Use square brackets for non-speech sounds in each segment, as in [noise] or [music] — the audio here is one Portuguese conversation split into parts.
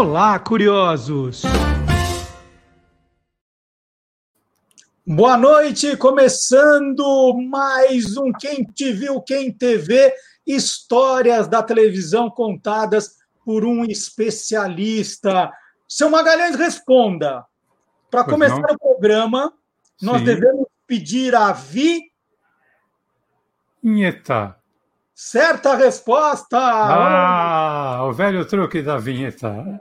Olá, curiosos! Boa noite, começando mais um Quem Te Viu, Quem TV, histórias da televisão contadas por um especialista. Seu Magalhães, responda. Para começar não? o programa, nós Sim. devemos pedir a Vi. Vinheta. Certa resposta! Ah, o velho truque da vinheta.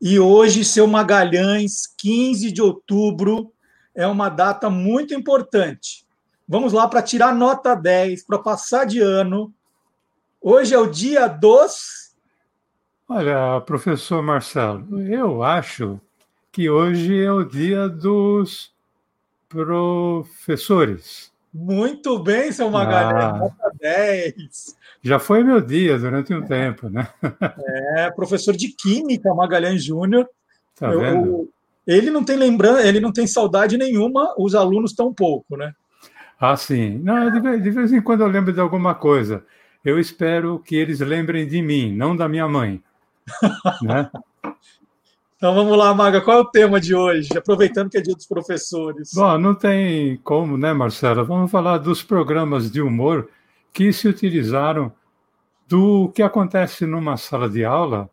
E hoje, seu Magalhães, 15 de outubro, é uma data muito importante. Vamos lá para tirar nota 10, para passar de ano. Hoje é o dia dos. Olha, professor Marcelo, eu acho que hoje é o dia dos professores. Muito bem, seu Magalhães, ah, nota 10. Já foi meu dia durante um tempo, né? É, professor de Química, Magalhães Júnior. Tá eu, vendo? ele não tem lembrança, ele não tem saudade nenhuma, os alunos tão pouco, né? Ah, sim. Não, de, de vez em quando eu lembro de alguma coisa. Eu espero que eles lembrem de mim, não da minha mãe. né? [laughs] Então vamos lá, Maga, qual é o tema de hoje? Aproveitando que é dia dos professores. Bom, não tem como, né, Marcela? Vamos falar dos programas de humor que se utilizaram do que acontece numa sala de aula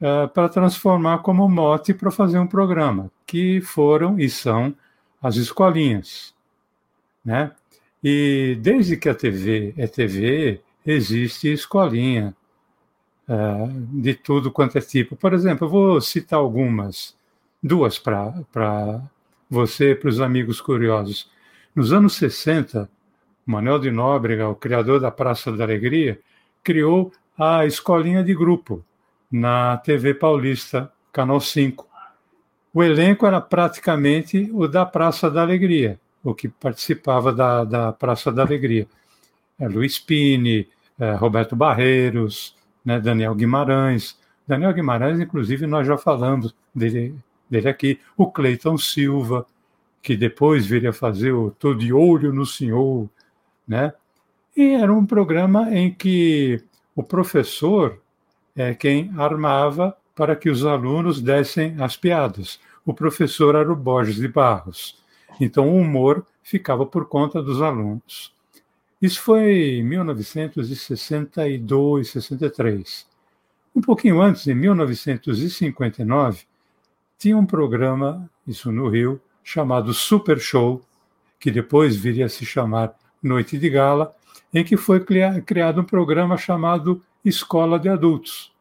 uh, para transformar como mote para fazer um programa, que foram e são as escolinhas né? E desde que a TV é TV, existe escolinha uh, de tudo quanto é tipo. Por exemplo, eu vou citar algumas, duas para você, para os amigos curiosos. Nos anos 60, Manuel de Nóbrega, o criador da Praça da Alegria, criou a escolinha de grupo na TV Paulista, Canal 5. O elenco era praticamente o da Praça da Alegria o que participava da, da Praça da Alegria. É, Luiz Pini, é, Roberto Barreiros, né, Daniel Guimarães. Daniel Guimarães, inclusive, nós já falamos dele, dele aqui. O Cleiton Silva, que depois viria fazer o Tô de Olho no Senhor, né? E era um programa em que o professor é quem armava para que os alunos dessem as piadas. O professor era o Borges de Barros. Então, o humor ficava por conta dos alunos. Isso foi em 1962, 63. Um pouquinho antes, em 1959, tinha um programa, isso no Rio, chamado Super Show, que depois viria a se chamar Noite de Gala, em que foi criado um programa chamado Escola de Adultos.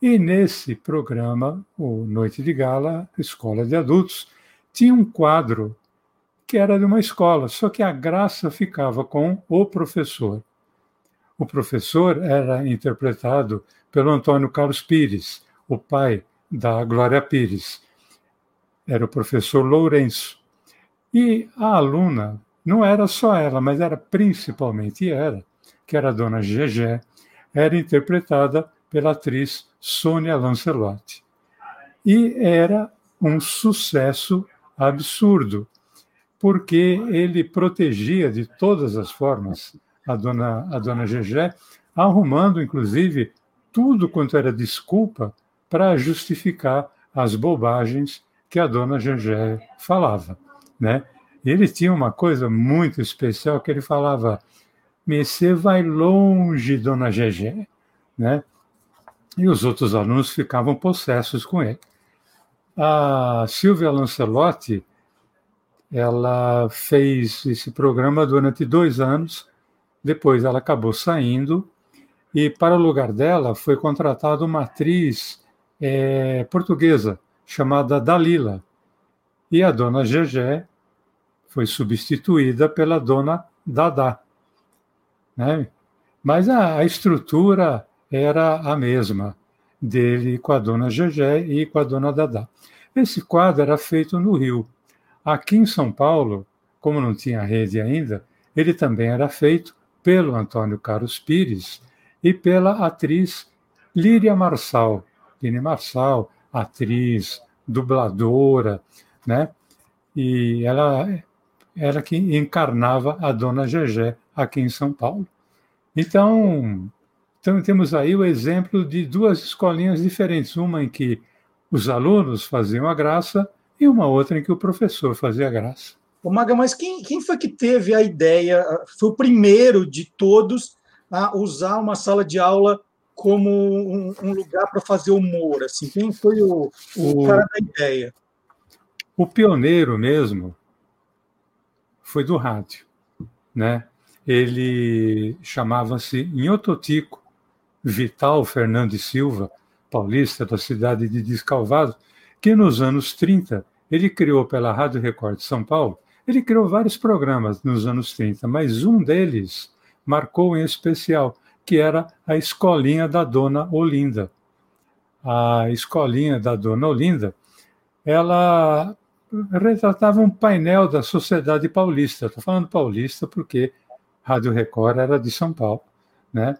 E nesse programa, o Noite de Gala, Escola de Adultos, tinha um quadro que era de uma escola, só que a graça ficava com o professor. O professor era interpretado pelo Antônio Carlos Pires, o pai da Glória Pires. Era o professor Lourenço. E a aluna, não era só ela, mas era principalmente ela, que era a dona Gegé, era interpretada pela atriz Sônia Lancelotti. E era um sucesso absurdo, porque ele protegia de todas as formas a dona, a dona Gegé, arrumando, inclusive, tudo quanto era desculpa para justificar as bobagens que a dona Gegé falava. Né? Ele tinha uma coisa muito especial que ele falava: Você vai longe, dona Gegé. Né? E os outros alunos ficavam possessos com ele. A Silvia Lancelotti ela fez esse programa durante dois anos, depois ela acabou saindo, e para o lugar dela foi contratada uma atriz é, portuguesa chamada Dalila. E a dona Gegé foi substituída pela dona Dada. Né? Mas a, a estrutura era a mesma dele com a dona Gegé e com a dona Dada. Esse quadro era feito no Rio. Aqui em São Paulo, como não tinha rede ainda, ele também era feito pelo Antônio Carlos Pires e pela atriz Líria Marçal, Lini Marçal, atriz, dubladora, né? E ela era que encarnava a dona Gegé aqui em São Paulo. Então, então, temos aí o exemplo de duas escolinhas diferentes, uma em que os alunos faziam a graça e uma outra em que o professor fazia a graça. Ô Maga, mas quem, quem foi que teve a ideia, foi o primeiro de todos a usar uma sala de aula como um, um lugar para fazer humor? Assim, quem foi o, o, o cara da ideia? O pioneiro mesmo foi do rádio, né? Ele chamava-se Nhototico Vital Fernandes Silva, paulista da cidade de Descalvado, que nos anos 30 ele criou pela Rádio Record de São Paulo, ele criou vários programas nos anos 30, mas um deles marcou em especial, que era a Escolinha da Dona Olinda. A Escolinha da Dona Olinda, ela retratava um painel da sociedade paulista. Estou falando paulista porque Rádio Record era de São Paulo, né?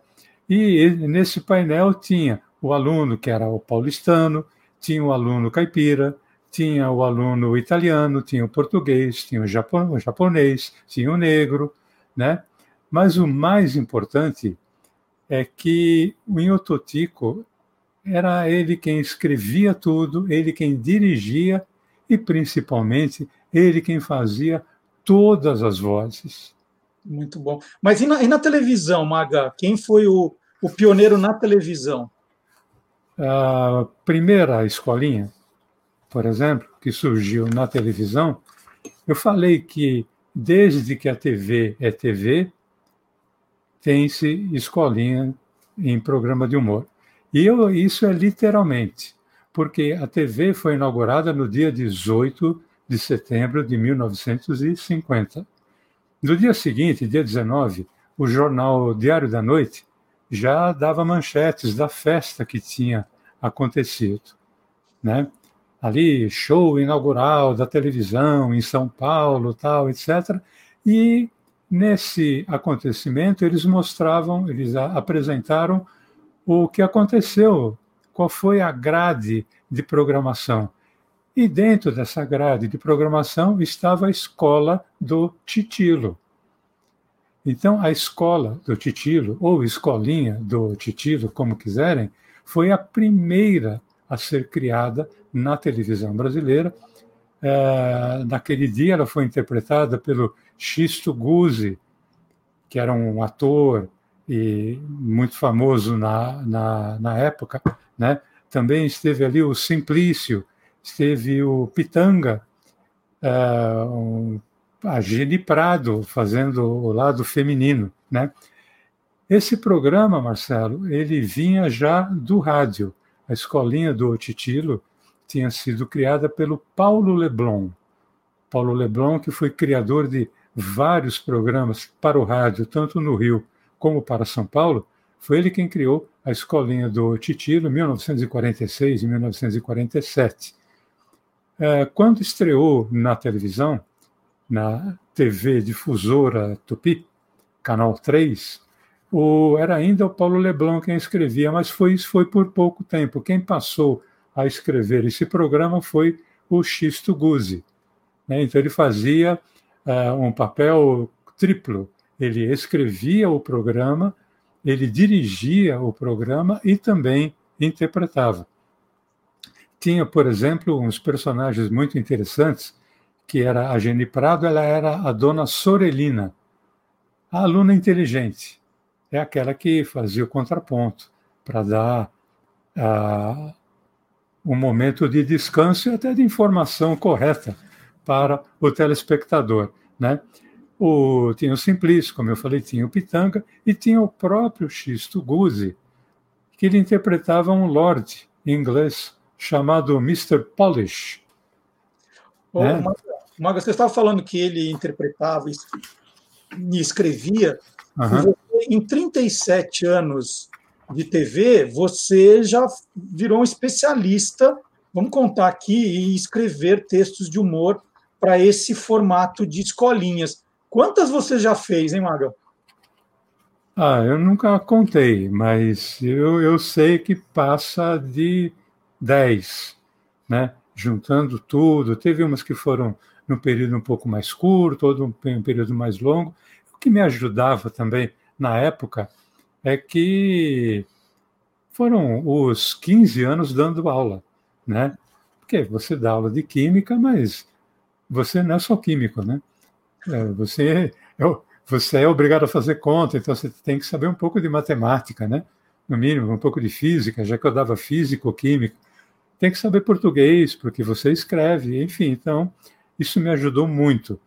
E nesse painel tinha o aluno que era o paulistano, tinha o aluno caipira, tinha o aluno italiano, tinha o português, tinha o japonês, tinha o negro, né? Mas o mais importante é que o Inhototico era ele quem escrevia tudo, ele quem dirigia e principalmente ele quem fazia todas as vozes. Muito bom. Mas e na, e na televisão, Maga? Quem foi o, o pioneiro na televisão? A primeira escolinha, por exemplo, que surgiu na televisão, eu falei que desde que a TV é TV, tem-se escolinha em programa de humor. E eu, isso é literalmente, porque a TV foi inaugurada no dia 18 de setembro de 1950. No dia seguinte, dia 19, o jornal Diário da Noite já dava manchetes da festa que tinha acontecido, né? Ali show inaugural da televisão em São Paulo, tal, etc. E nesse acontecimento eles mostravam, eles apresentaram o que aconteceu, qual foi a grade de programação. E dentro dessa grade de programação estava a escola do Titilo. Então, a escola do Titilo, ou escolinha do Titilo, como quiserem, foi a primeira a ser criada na televisão brasileira. É, naquele dia, ela foi interpretada pelo Xisto Guzzi, que era um ator e muito famoso na, na, na época. Né? Também esteve ali o Simplício, esteve o Pitanga, uh, um, a Gene Prado fazendo o lado feminino, né? Esse programa, Marcelo, ele vinha já do rádio. A escolinha do Titilo tinha sido criada pelo Paulo Leblon. Paulo Leblon, que foi criador de vários programas para o rádio, tanto no Rio como para São Paulo, foi ele quem criou a escolinha do Titilo em 1946 e 1947. É, quando estreou na televisão, na TV difusora Tupi, Canal 3, o, era ainda o Paulo Leblon quem escrevia, mas foi, isso foi por pouco tempo. Quem passou a escrever esse programa foi o Xisto Guzzi. Né? Então ele fazia uh, um papel triplo. Ele escrevia o programa, ele dirigia o programa e também interpretava. Tinha, por exemplo, uns personagens muito interessantes, que era a Geni Prado, ela era a dona Sorelina, a aluna inteligente. É aquela que fazia o contraponto para dar uh, um momento de descanso e até de informação correta para o telespectador. Né? O, tinha o Simplício, como eu falei, tinha o Pitanga, e tinha o próprio Xisto Guzzi, que ele interpretava um lord inglês chamado Mr. Polish. Ô, né? Maga, você estava falando que ele interpretava e escrevia. Uhum. em 37 anos de TV, você já virou um especialista, vamos contar aqui, em escrever textos de humor para esse formato de escolinhas. Quantas você já fez, hein, Maga? Ah, eu nunca contei, mas eu, eu sei que passa de 10, né? juntando tudo. Teve umas que foram num período um pouco mais curto, outro um período mais longo. O que me ajudava também na época é que foram os 15 anos dando aula, né? Porque você dá aula de química, mas você não é só químico, né? É, você, é, você é obrigado a fazer conta, então você tem que saber um pouco de matemática, né? No mínimo, um pouco de física, já que eu dava físico, química. Tem que saber português, porque você escreve, enfim. Então, isso me ajudou muito.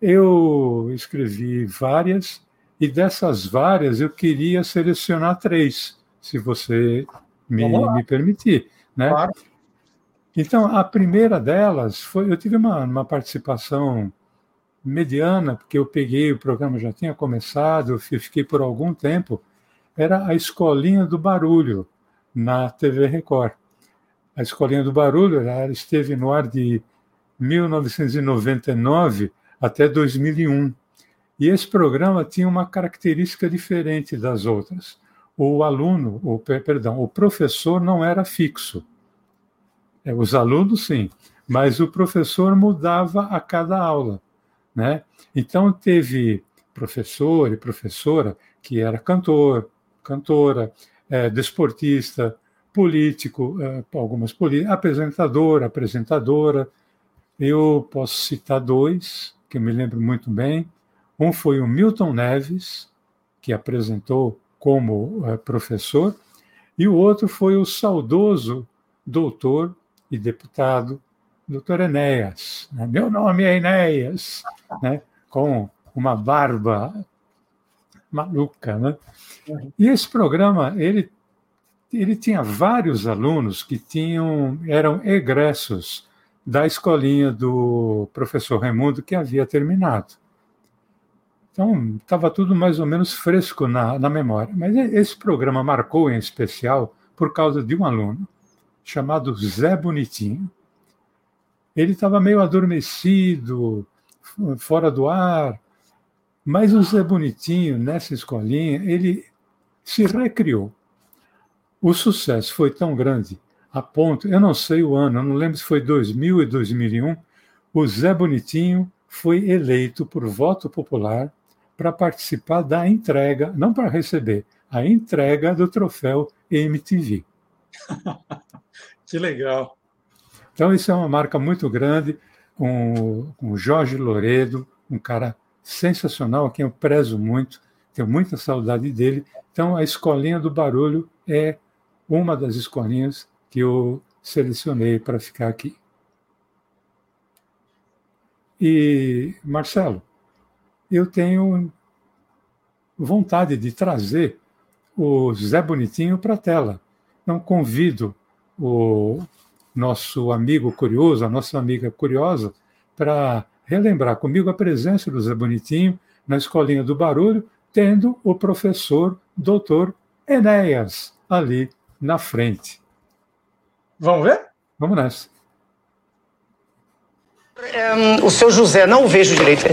Eu escrevi várias, e dessas várias eu queria selecionar três, se você me, me permitir. Né? Claro. Então, a primeira delas foi. Eu tive uma, uma participação mediana, porque eu peguei, o programa já tinha começado, eu fiquei por algum tempo. Era a Escolinha do Barulho, na TV Record. A Escolinha do Barulho ela esteve no ar de 1999 até 2001. E esse programa tinha uma característica diferente das outras. O aluno, o, perdão, o professor não era fixo. É, os alunos, sim, mas o professor mudava a cada aula. Né? Então, teve professor e professora que era cantor, cantora, é, desportista, político, é, algumas apresentador, apresentadora, eu posso citar dois, que eu me lembro muito bem. Um foi o Milton Neves, que apresentou como é, professor, e o outro foi o saudoso doutor e deputado doutor Enéas. Né? Meu nome é Enéas, [laughs] né? com uma barba maluca. Né? E esse programa, ele, ele tinha vários alunos que tinham eram egressos da escolinha do professor Raimundo que havia terminado. Então, estava tudo mais ou menos fresco na, na memória. Mas esse programa marcou em especial por causa de um aluno chamado Zé Bonitinho. Ele estava meio adormecido, fora do ar, mas o Zé Bonitinho, nessa escolinha, ele se recriou. O sucesso foi tão grande a ponto, eu não sei o ano, eu não lembro se foi 2000 e 2001, o Zé Bonitinho foi eleito por voto popular para participar da entrega, não para receber, a entrega do troféu MTV. [laughs] que legal. Então, isso é uma marca muito grande, com, com o Jorge Loredo, um cara sensacional, a quem eu prezo muito, tenho muita saudade dele. Então, a Escolinha do Barulho é uma das escolinhas que eu selecionei para ficar aqui. E, Marcelo, eu tenho vontade de trazer o Zé Bonitinho para a tela. Então, convido o nosso amigo curioso, a nossa amiga curiosa, para relembrar comigo a presença do Zé Bonitinho na Escolinha do Barulho, tendo o professor doutor Enéas ali na frente. Vamos ver? Vamos nessa. É, o seu José, não o vejo direito.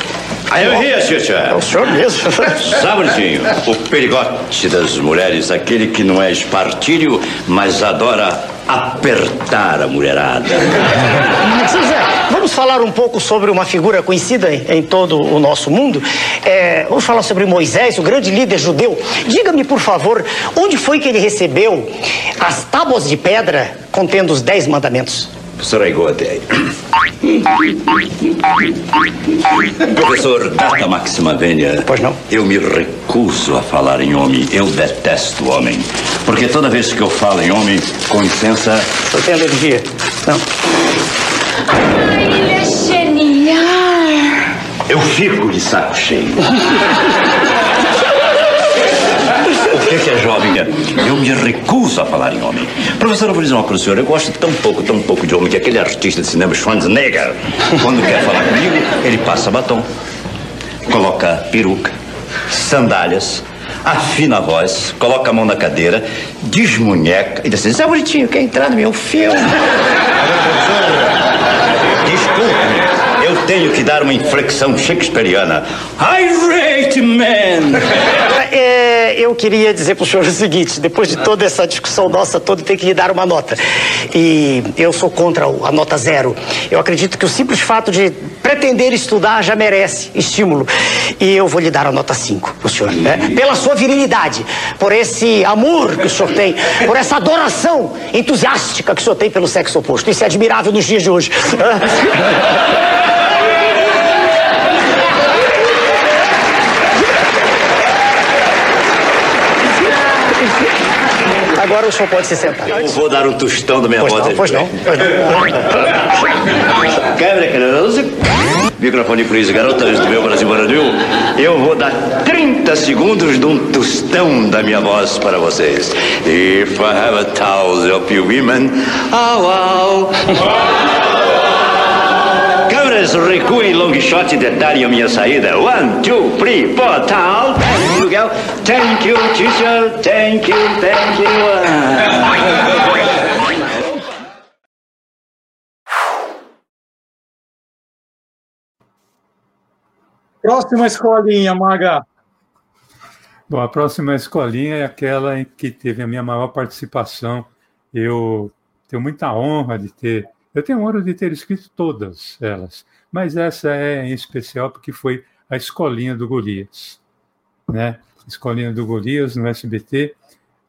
Aí eu ria, Xuxa. É o senhor mesmo. [laughs] Sabretinho, o perigote das mulheres, aquele que não é espartilho, mas adora apertar a mulherada. José, vamos falar um pouco sobre uma figura conhecida em, em todo o nosso mundo. É, vamos falar sobre Moisés, o grande líder judeu. Diga-me, por favor, onde foi que ele recebeu as tábuas de pedra contendo os dez mandamentos? Professor Aigote. Professor Data Maxima Vênia. Pois não? Eu me recuso a falar em homem. Eu detesto homem. Porque toda vez que eu falo em homem, com licença. Eu tenho alergia. Não. Ai, ele é genial. Eu fico de saco cheio. [laughs] O que é jovem? Eu me recuso a falar em homem. Professor, eu vou dizer uma coisa senhor. Eu gosto tão pouco, tão pouco de homem que aquele artista de cinema Schwarzenegger, quando quer falar comigo, ele passa batom, coloca peruca, sandálias, afina a voz, coloca a mão na cadeira, desmunheca e diz assim, Zé Bonitinho, quer entrar no meu filme? Tenho que dar uma inflexão shakespeariana. Irate man! É, eu queria dizer para o senhor o seguinte: depois de toda essa discussão nossa toda, tem que lhe dar uma nota. E eu sou contra a nota zero. Eu acredito que o simples fato de pretender estudar já merece estímulo. E eu vou lhe dar a nota 5 para o senhor. Né? Pela sua virilidade, por esse amor que o senhor tem, por essa adoração entusiástica que o senhor tem pelo sexo oposto. Isso é admirável nos dias de hoje. Agora o senhor pode se sentar. Eu vou dar um tostão da minha Pois voz. não, pois não. Pois não. Câmera. Microfone please, garotas do meu Brasil Brasil. Eu vou dar 30 segundos de um tostão da minha voz para vocês. If I have a thousand of you women, oh, wow. Câmeras, recuem long shot e detalhem a minha saída. One, two, three, four, tal. Thank you, girl. Thank you, teacher. Thank you, thank you. Próxima escolinha, Maga. Bom, a próxima escolinha é aquela em que teve a minha maior participação. Eu tenho muita honra de ter. Eu tenho honra de ter escrito todas elas, mas essa é em especial porque foi a escolinha do Golias, né? Escolinha do Golias no SBT.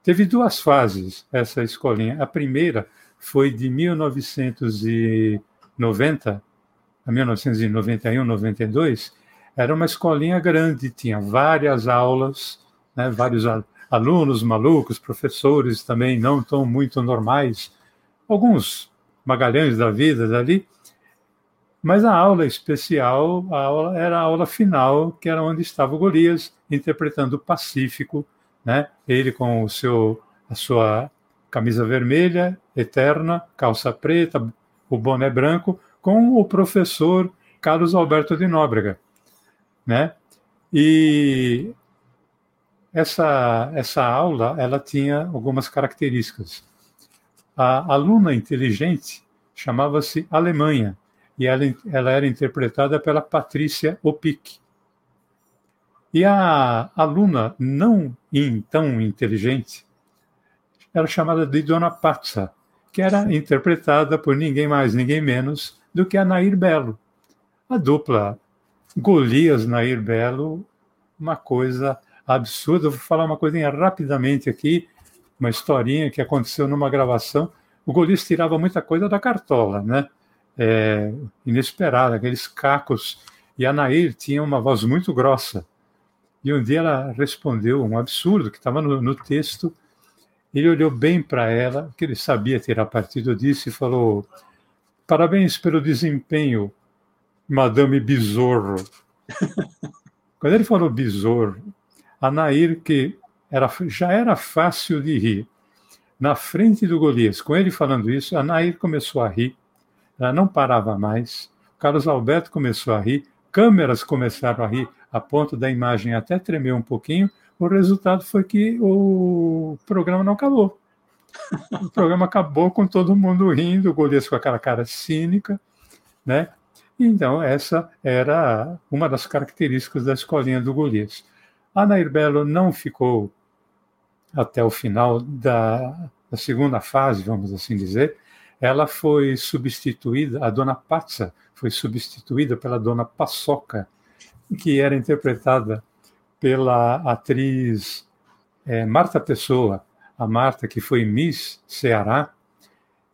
Teve duas fases essa escolinha. A primeira foi de 1990 a 1991, 92. Era uma escolinha grande, tinha várias aulas, né, vários al- alunos malucos, professores também não tão muito normais, alguns magalhães da vida dali, mas a aula especial a aula, era a aula final, que era onde estava o Golias interpretando o Pacífico, né, ele com o seu, a sua camisa vermelha, eterna, calça preta, o boné branco, com o professor Carlos Alberto de Nóbrega né? E essa essa aula ela tinha algumas características. A aluna inteligente chamava-se Alemanha e ela, ela era interpretada pela Patrícia Opic. E a aluna não tão inteligente era chamada de Dona Patsa, que era interpretada por ninguém mais, ninguém menos do que a Nair Belo. A dupla Golias Nair Belo, uma coisa absurda. Eu vou falar uma coisinha rapidamente aqui, uma historinha que aconteceu numa gravação. O Golias tirava muita coisa da cartola, né? É, inesperada, aqueles cacos. E a Nair tinha uma voz muito grossa. E um dia ela respondeu um absurdo que estava no, no texto. Ele olhou bem para ela, que ele sabia tirar partido disso, e falou: Parabéns pelo desempenho, Madame Besouro. [laughs] Quando ele falou besouro, a Nair, que era, já era fácil de rir, na frente do Golias, com ele falando isso, a Nair começou a rir, ela não parava mais, Carlos Alberto começou a rir, câmeras começaram a rir, a ponto da imagem até tremer um pouquinho, o resultado foi que o programa não acabou. O [laughs] programa acabou com todo mundo rindo, o Golias com aquela cara cínica, né? Então, essa era uma das características da escolinha do Golias. A Nair Belo não ficou até o final da, da segunda fase, vamos assim dizer. Ela foi substituída, a dona Patsa foi substituída pela dona Paçoca, que era interpretada pela atriz é, Marta Pessoa, a Marta que foi Miss Ceará,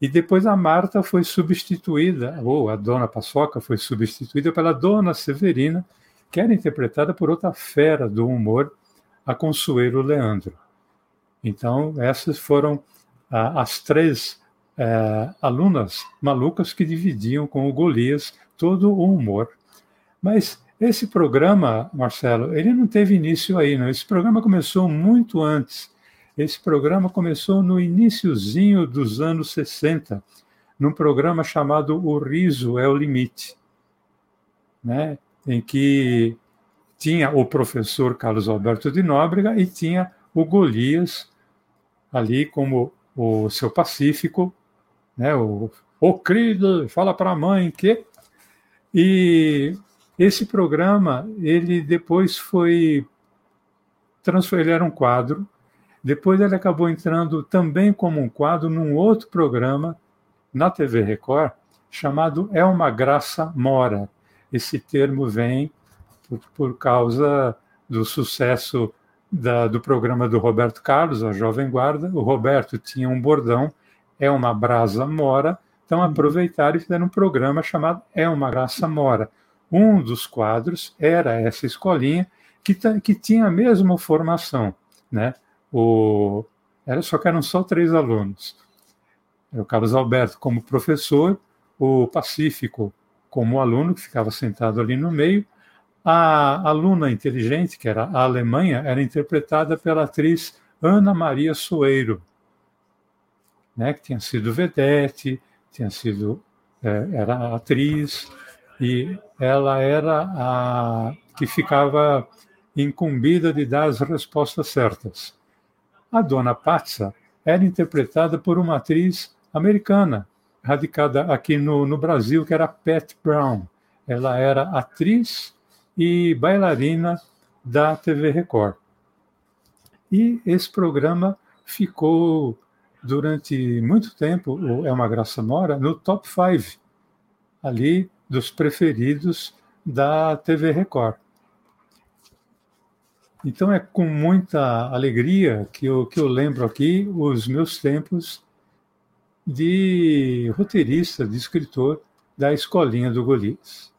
e depois a Marta foi substituída, ou a dona Paçoca foi substituída pela dona Severina, que era interpretada por outra fera do humor, a Consuelo Leandro. Então, essas foram as três eh, alunas malucas que dividiam com o Golias todo o humor. Mas esse programa, Marcelo, ele não teve início aí, não. Esse programa começou muito antes. Esse programa começou no iníciozinho dos anos 60, num programa chamado O Riso é o Limite, né? em que tinha o professor Carlos Alberto de Nóbrega e tinha o Golias ali como o seu Pacífico, né? o, o querido, fala para a mãe que... E esse programa, ele depois foi ele era um quadro. Depois ele acabou entrando também como um quadro num outro programa na TV Record chamado É uma Graça Mora. Esse termo vem por, por causa do sucesso da, do programa do Roberto Carlos, a Jovem Guarda. O Roberto tinha um bordão, É uma Brasa Mora. Então aproveitaram e fizeram um programa chamado É uma Graça Mora. Um dos quadros era essa escolinha que, que tinha a mesma formação. Né? O, era, só que eram só três alunos. O Carlos Alberto como professor, o Pacífico como aluno, que ficava sentado ali no meio. A aluna inteligente, que era a Alemanha, era interpretada pela atriz Ana Maria Soeiro, né, que tinha sido vedete, tinha sido é, era atriz e ela era a que ficava incumbida de dar as respostas certas. A dona Patsa era interpretada por uma atriz americana, radicada aqui no, no Brasil, que era Pat Brown. Ela era atriz e bailarina da TV Record. E esse programa ficou durante muito tempo, é uma graça mora, no top 5 ali dos preferidos da TV Record. Então é com muita alegria que eu, que eu lembro aqui os meus tempos de roteirista, de escritor da Escolinha do Golias.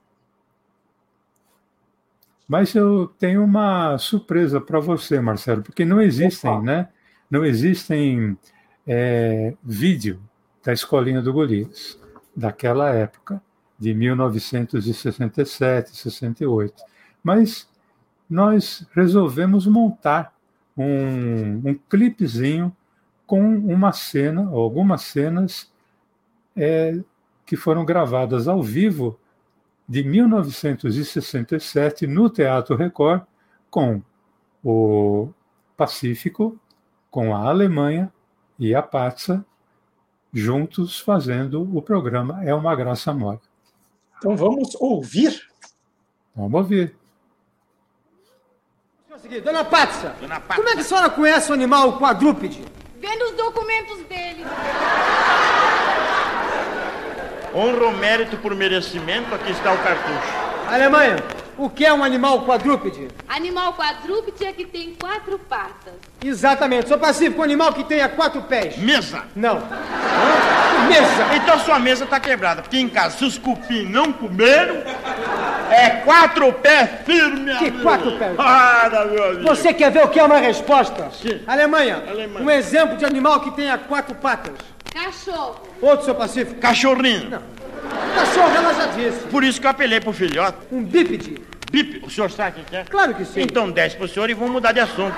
Mas eu tenho uma surpresa para você, Marcelo, porque não existem, Opa. né? Não existem é, vídeo da Escolinha do Golias daquela época, de 1967, 68. Mas nós resolvemos montar um, um clipezinho com uma cena, ou algumas cenas é, que foram gravadas ao vivo de 1967 no Teatro Record com o Pacífico, com a Alemanha e a Patsa, juntos fazendo o programa É uma Graça Mora. Então vamos ouvir? Vamos ouvir. Dona Patsa, Dona Patsa, como é que a senhora conhece o animal quadrúpede? Vendo os documentos dele. Honra o mérito por merecimento, aqui está o cartucho. Alemanha, o que é um animal quadrúpede? Animal quadrúpede é que tem quatro patas. Exatamente. Sou pacífico, um animal que tenha quatro pés. Mesa. Não. Mesa. Então sua mesa está quebrada, porque em casa, se os cupim não comeram, é quatro pés firme, Que amigo. quatro pés? Ah, meu amigo. Você quer ver o que é uma resposta? Sim. Alemanha, Alemanha. um exemplo de animal que tenha quatro patas. Cachorro. Outro, seu Pacífico. Cachorrinho. Cachorro, ela já disse. Por isso que eu apelei pro filhote. Um bípede. Bip, o senhor sabe o que é? Claro que sim. Então desce pro senhor e vamos mudar de assunto.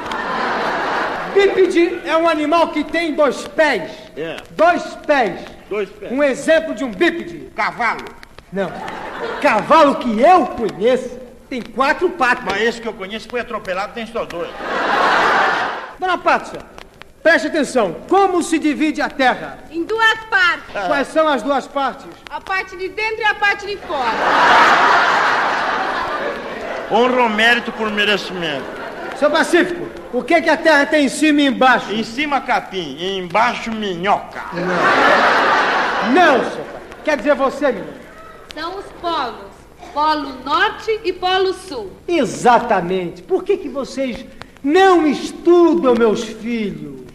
Bípede é um animal que tem dois pés. É. Dois pés. Dois pés. Um exemplo de um bípede. Cavalo. Não. Cavalo que eu conheço tem quatro patas. Mas esse que eu conheço foi atropelado, tem só dois. Dona Pátria, preste atenção. Como se divide a terra? Em duas partes. Quais são as duas partes? A parte de dentro e a parte de fora. Honra o mérito por merecimento. Seu Pacífico, o que, que a terra tem em cima e embaixo? Em cima capim, e embaixo minhoca. Não, seu pai. Quer dizer você, menino? São os polos. Polo Norte e Polo Sul. Exatamente. Por que, que vocês não estudam, meus filhos?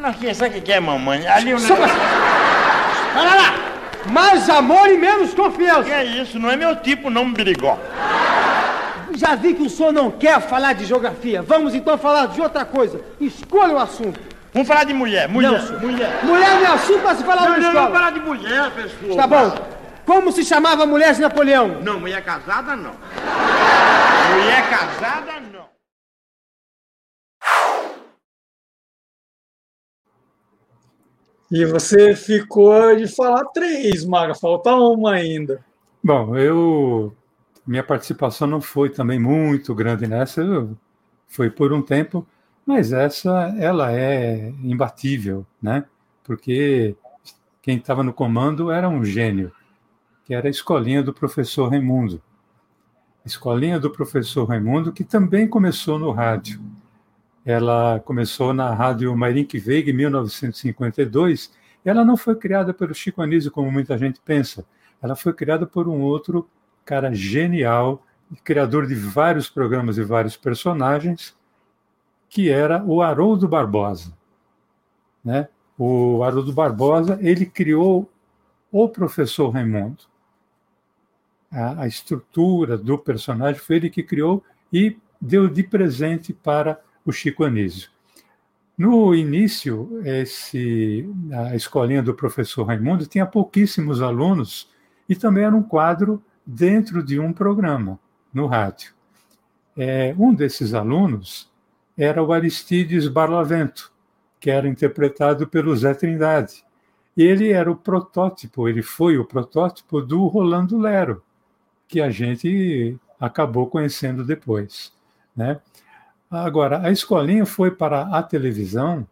Não sei, sabe o que é, mamãe? Ali o negócio... Pacífico. Olha lá! Mais amor e menos Que confiança. é isso? Não é meu tipo, não, brigó. Já vi que o senhor não quer falar de geografia. Vamos então falar de outra coisa. Escolha o assunto. Vamos falar de mulher. Mulher. Não, mulher. Mulher não é assunto para se falar Não, na não, escola. vamos falar de mulher, pessoal. Tá bom. Como se chamava a mulher de Napoleão? Não, mulher casada, não. Mulher casada, não. E você ficou de falar três, Maga. Falta uma ainda. Bom, eu minha participação não foi também muito grande nessa, foi por um tempo, mas essa ela é imbatível, né? Porque quem estava no comando era um gênio. que era a escolinha do professor Raimundo. Escolinha do professor Raimundo, que também começou no rádio. Ela começou na rádio Mairink Veig em 1952. Ela não foi criada pelo Chico Anísio, como muita gente pensa. Ela foi criada por um outro cara genial, criador de vários programas e vários personagens, que era o Haroldo Barbosa. Né? O Haroldo Barbosa, ele criou o professor Raimundo. A, a estrutura do personagem foi ele que criou e deu de presente para o Chico Anísio. No início, esse, a escolinha do professor Raimundo tinha pouquíssimos alunos e também era um quadro dentro de um programa no rádio. É, um desses alunos era o Aristides Barlavento, que era interpretado pelo Zé Trindade. Ele era o protótipo, ele foi o protótipo do Rolando Lero, que a gente acabou conhecendo depois. Né? Agora, a escolinha foi para a televisão,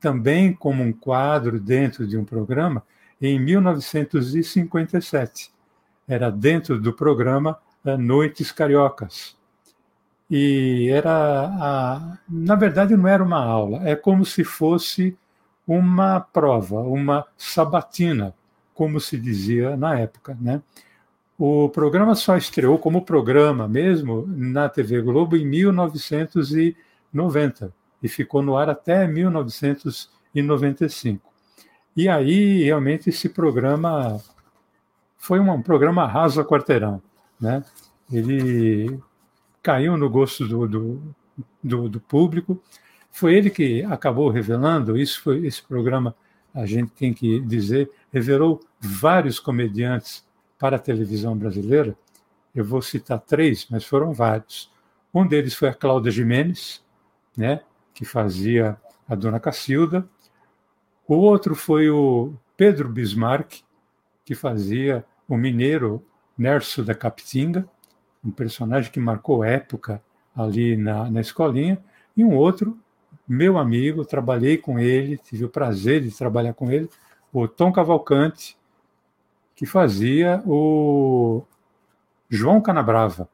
também como um quadro dentro de um programa, em 1957. Era dentro do programa eh, Noites Cariocas. E era, a, na verdade, não era uma aula, é como se fosse uma prova, uma sabatina, como se dizia na época, né? O programa só estreou como programa mesmo na TV Globo em 1990 e ficou no ar até 1995. E aí, realmente, esse programa foi um, programa raso a quarteirão. Né? Ele caiu no gosto do, do, do, do público. Foi ele que acabou revelando, isso foi esse programa, a gente tem que dizer, revelou vários comediantes para a televisão brasileira. Eu vou citar três, mas foram vários. Um deles foi a Cláudia Jimenez, né, que fazia a Dona Cacilda. O outro foi o Pedro Bismarck, que fazia o mineiro Nerso da Capitinga, um personagem que marcou época ali na, na escolinha. E um outro, meu amigo, trabalhei com ele, tive o prazer de trabalhar com ele, o Tom Cavalcante, que fazia o João Canabrava.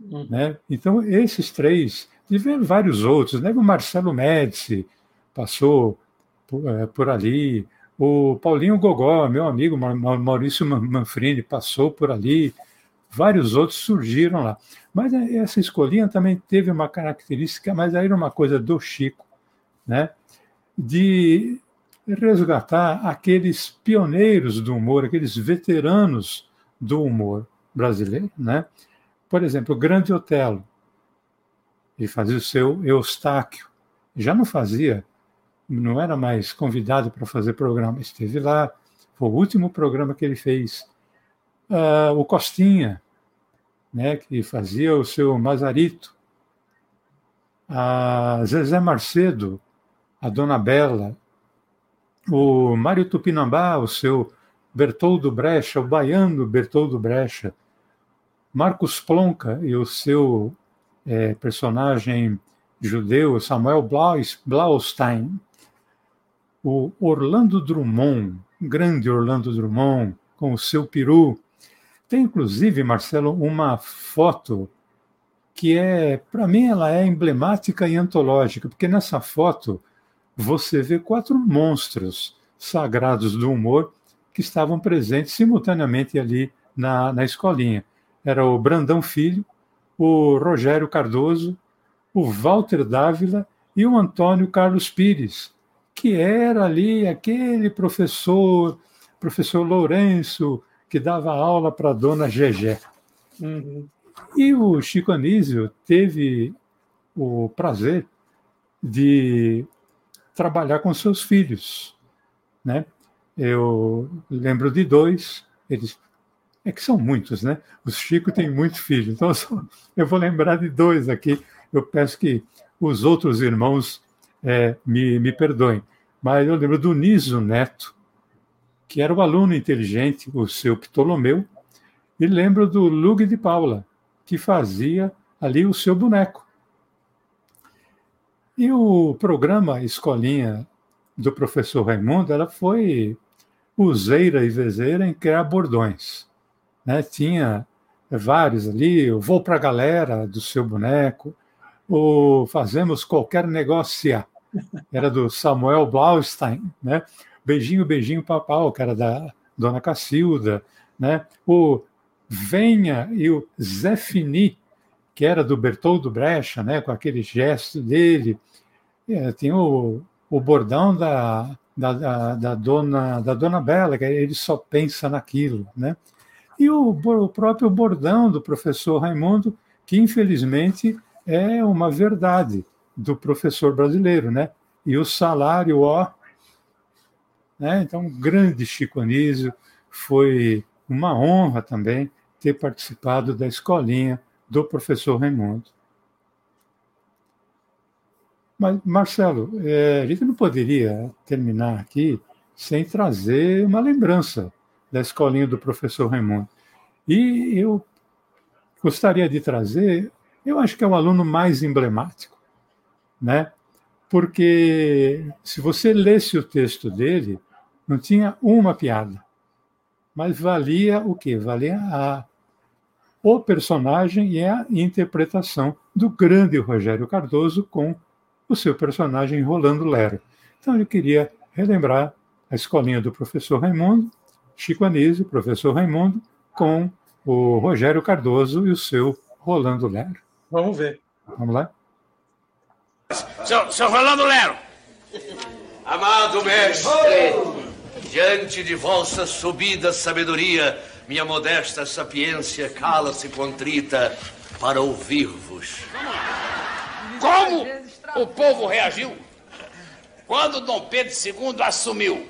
Uhum. Né? Então, esses três, e vários outros, né? o Marcelo Médici passou por, é, por, ali, o Paulinho Gogó, meu amigo Maurício Manfrini, passou por ali, vários outros surgiram lá. Mas é, essa escolinha também teve uma característica, mas aí era uma coisa do Chico, né? de resgatar aqueles pioneiros do humor, aqueles veteranos do humor brasileiro, né? Por exemplo, o Grande Otelo, ele fazia o seu Eustáquio, já não fazia, não era mais convidado para fazer programa, esteve lá, foi o último programa que ele fez. Uh, o Costinha, né, que fazia o seu Mazarito. A Zezé Marcedo, a Dona Bela, o Mário Tupinambá, o seu Bertoldo Brecha, o baiano Bertoldo Brecha, Marcos Plonka e o seu é, personagem judeu, Samuel Blaus, Blaustein, o Orlando Drummond, grande Orlando Drummond, com o seu peru. Tem, inclusive, Marcelo, uma foto que é, para mim, ela é emblemática e antológica, porque nessa foto você vê quatro monstros sagrados do humor que estavam presentes simultaneamente ali na, na escolinha. Era o Brandão Filho, o Rogério Cardoso, o Walter Dávila e o Antônio Carlos Pires, que era ali aquele professor, professor Lourenço, que dava aula para a dona Gegé. Uhum. E o Chico Anísio teve o prazer de trabalhar com seus filhos, né? Eu lembro de dois, eles é que são muitos, né? O Chico tem muitos filhos, então eu vou lembrar de dois aqui. Eu peço que os outros irmãos é, me, me perdoem, mas eu lembro do Niso Neto, que era o aluno inteligente, o seu Ptolomeu, e lembro do Lug de Paula, que fazia ali o seu boneco. E o programa Escolinha do professor Raimundo, ela foi useira e vezeira em criar bordões. né? tinha vários ali, eu vou para a galera do seu boneco, ou fazemos qualquer negócio, era do Samuel Blaustein, né? Beijinho, beijinho, papau, que era da Dona Cacilda, né? O Venha e o Zé Fini, que era do Bertoldo Brecha, né? Com aquele gesto dele. É, tem o, o bordão da, da, da, da, dona, da Dona Bela, que ele só pensa naquilo, né? E o, o próprio bordão do professor Raimundo, que infelizmente é uma verdade do professor brasileiro, né? E o salário, ó, né? Então, grande Chico Anísio, foi uma honra também ter participado da escolinha do professor Raimundo. Mas, Marcelo, é, a gente não poderia terminar aqui sem trazer uma lembrança da escolinha do professor Raimundo. E eu gostaria de trazer, eu acho que é o aluno mais emblemático, né? Porque se você lesse o texto dele, não tinha uma piada. Mas valia o quê? Valia a, o personagem e a interpretação do grande Rogério Cardoso com o seu personagem Rolando Lero. Então eu queria relembrar a escolinha do professor Raimundo, Chico Anísio, professor Raimundo, com o Rogério Cardoso e o seu Rolando Lero. Vamos ver. Vamos lá? Seu, seu Rolando Lero. Amado mestre, Diante de vossa subida sabedoria, minha modesta sapiência cala-se contrita para ouvir-vos. Como o povo reagiu quando Dom Pedro II assumiu?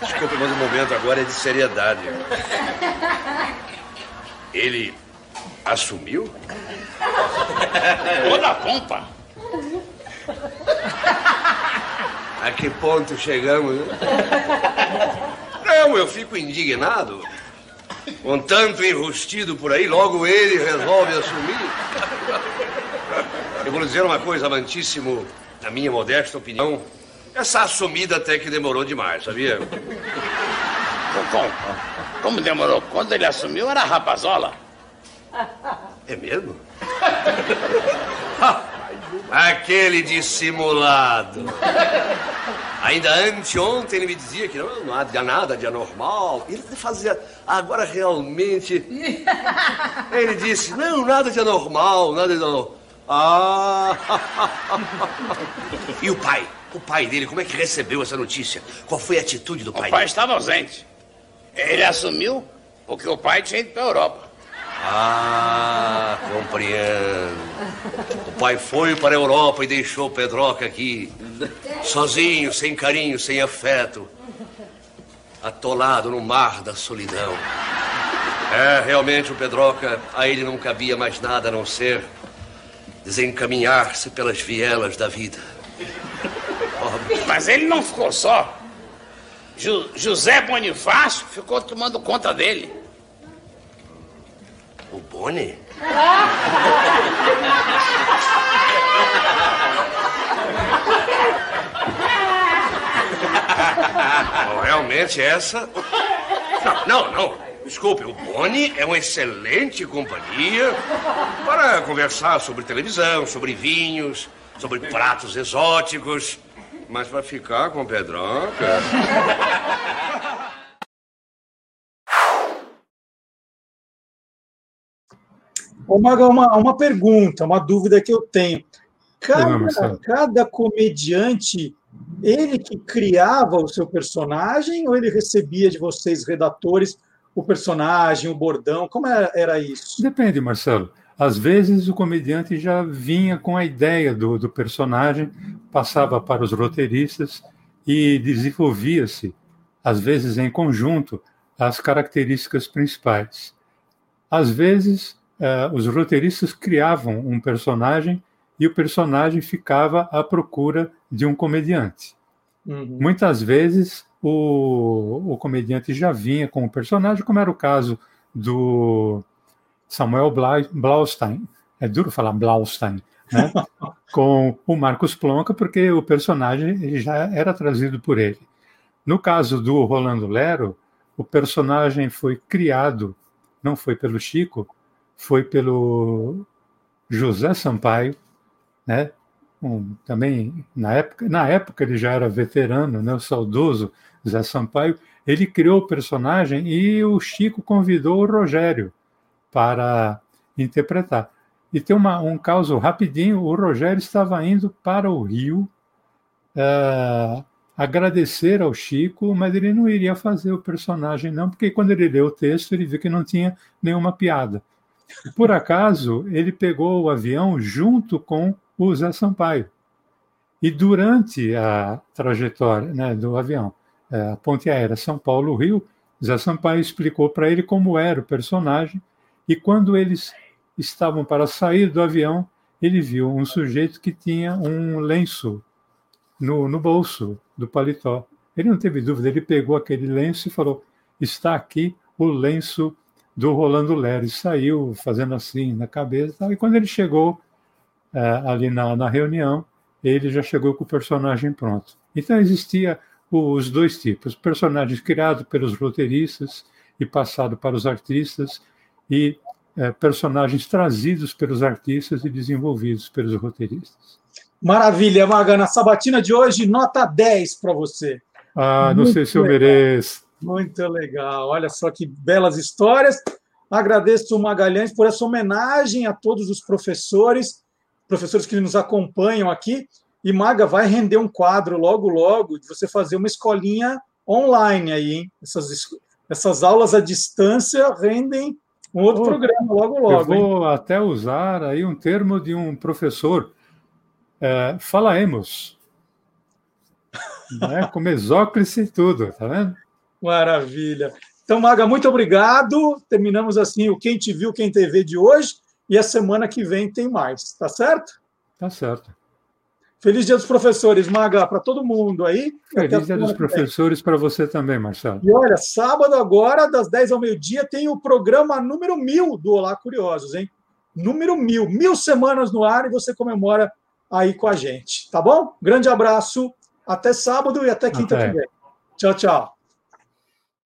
Desculpe, mas o momento agora é de seriedade. Ele assumiu? Toda a pompa. A que ponto chegamos? Não, eu fico indignado. Com tanto enrustido por aí, logo ele resolve assumir. Eu vou dizer uma coisa, amantíssimo, na minha modesta opinião, essa assumida até que demorou demais, sabia? Como, como demorou? Quando ele assumiu era rapazola. É mesmo? [laughs] Aquele dissimulado. Ainda anteontem ele me dizia que não, não há nada de anormal. Ele fazia. Agora realmente. Ele disse: não, nada de anormal, nada de anormal. Ah! E o pai? O pai dele, como é que recebeu essa notícia? Qual foi a atitude do pai? O pai dele? estava ausente. Ele assumiu porque o pai tinha ido para a Europa. Ah, compreendo. O pai foi para a Europa e deixou Pedroca aqui, sozinho, sem carinho, sem afeto, atolado no mar da solidão. É, realmente o Pedroca, a ele não cabia mais nada a não ser desencaminhar-se pelas vielas da vida. Mas ele não ficou só. Ju José Bonifácio ficou tomando conta dele. O Boni? Bom, [laughs] realmente essa. Não, não, não. Desculpe, o Boni é uma excelente companhia para conversar sobre televisão, sobre vinhos, sobre pratos exóticos. Mas para ficar com o Pedroca. Uma, uma, uma pergunta, uma dúvida que eu tenho. Cada, cada comediante, ele que criava o seu personagem ou ele recebia de vocês, redatores, o personagem, o bordão? Como era, era isso? Depende, Marcelo. Às vezes o comediante já vinha com a ideia do, do personagem, passava para os roteiristas e desenvolvia-se, às vezes em conjunto, as características principais. Às vezes uh, os roteiristas criavam um personagem e o personagem ficava à procura de um comediante. Uhum. Muitas vezes o, o comediante já vinha com o personagem, como era o caso do Samuel Blaustein. É duro falar Blaustein, né? [laughs] com o Marcos Plonka, porque o personagem já era trazido por ele. No caso do Rolando Lero, o personagem foi criado, não foi pelo Chico, foi pelo José Sampaio, né? Um, também na época, na época ele já era veterano, né? O saudoso Zé Sampaio. Ele criou o personagem e o Chico convidou o Rogério para interpretar. E tem uma, um caso rapidinho: o Rogério estava indo para o Rio uh, agradecer ao Chico, mas ele não iria fazer o personagem, não, porque quando ele leu o texto, ele viu que não tinha nenhuma piada. Por acaso, ele pegou o avião junto com o Zé Sampaio. E durante a trajetória né, do avião, é, a ponte aérea São Paulo-Rio, Zé Sampaio explicou para ele como era o personagem, e quando eles estavam para sair do avião, ele viu um sujeito que tinha um lenço no, no bolso do paletó. Ele não teve dúvida, ele pegou aquele lenço e falou: Está aqui o lenço do Rolando Lero. E saiu fazendo assim na cabeça. E quando ele chegou é, ali na, na reunião, ele já chegou com o personagem pronto. Então existia os dois tipos: personagens criados pelos roteiristas e passados para os artistas, e é, personagens trazidos pelos artistas e desenvolvidos pelos roteiristas. Maravilha, Maga. Na sabatina de hoje, nota 10 para você. Ah, não Muito sei se eu mereço. Muito legal. Olha só que belas histórias. Agradeço o Magalhães por essa homenagem a todos os professores, professores que nos acompanham aqui. E Maga vai render um quadro logo, logo, de você fazer uma escolinha online aí, hein? Essas, essas aulas à distância rendem um outro oh, programa logo, logo. Eu vou hein? até usar aí um termo de um professor é, falaemos. né? Com mesóclise e tudo, tá vendo? Maravilha. Então, Maga, muito obrigado. Terminamos assim o Quem Te Viu, Quem TV de hoje. E a semana que vem tem mais, tá certo? Tá certo. Feliz Dia dos Professores, Maga, para todo mundo aí. Feliz Dia dos Professores para você também, Marcelo. E olha, sábado agora, das 10 ao meio-dia, tem o programa número mil do Olá Curiosos, hein? Número mil. Mil semanas no ar e você comemora aí com a gente, tá bom? Grande abraço, até sábado e até quinta que vem. Tchau, tchau.